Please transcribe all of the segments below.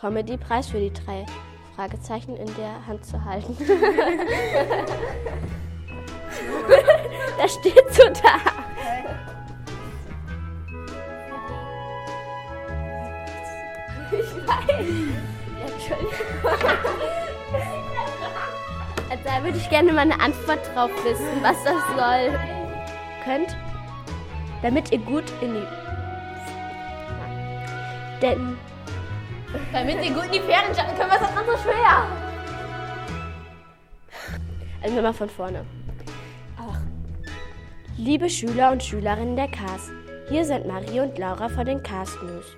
Comedy-Preis für die drei Fragezeichen in der Hand zu halten. das steht so da. Ich weiß. Entschuldigung. Also da würde ich gerne mal eine Antwort drauf wissen, was das soll. Könnt, damit ihr gut in die. Denn. Damit ihr gut in die Ferien starten könnt, was ist das so schwer? Also nochmal von vorne. Ach. Liebe Schüler und Schülerinnen der KAS, hier sind Marie und Laura von den KAS News.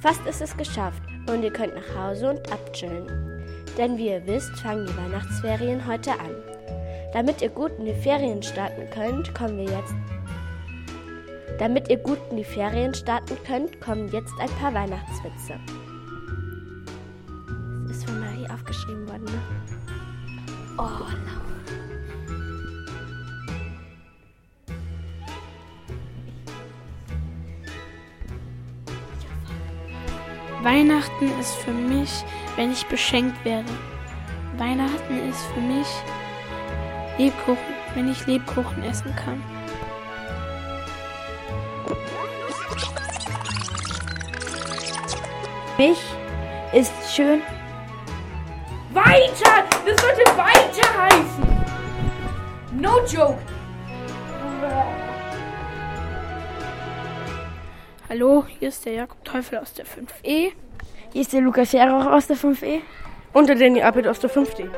Fast ist es geschafft und ihr könnt nach Hause und abchillen. Denn wie ihr wisst, fangen die Weihnachtsferien heute an. Damit ihr gut in die Ferien starten könnt, kommen wir jetzt. Damit ihr gut in die Ferien starten könnt, kommen jetzt ein paar Weihnachtswitze. Ist von Marie aufgeschrieben worden, ne? Oh, Laura. Weihnachten ist für mich, wenn ich beschenkt werde. Weihnachten ist für mich Lebkuchen, wenn ich Lebkuchen essen kann. Mich ist schön. Weiter! Das sollte weiter heißen! No joke! Hallo, hier ist der Jakob Teufel aus der 5e. Hier ist der Lukas Jarrach aus der 5e. Und der Danny Appelt aus der 5D.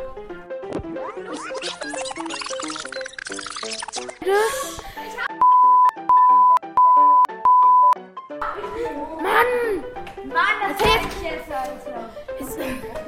Mann, das hilft jetzt, Alter!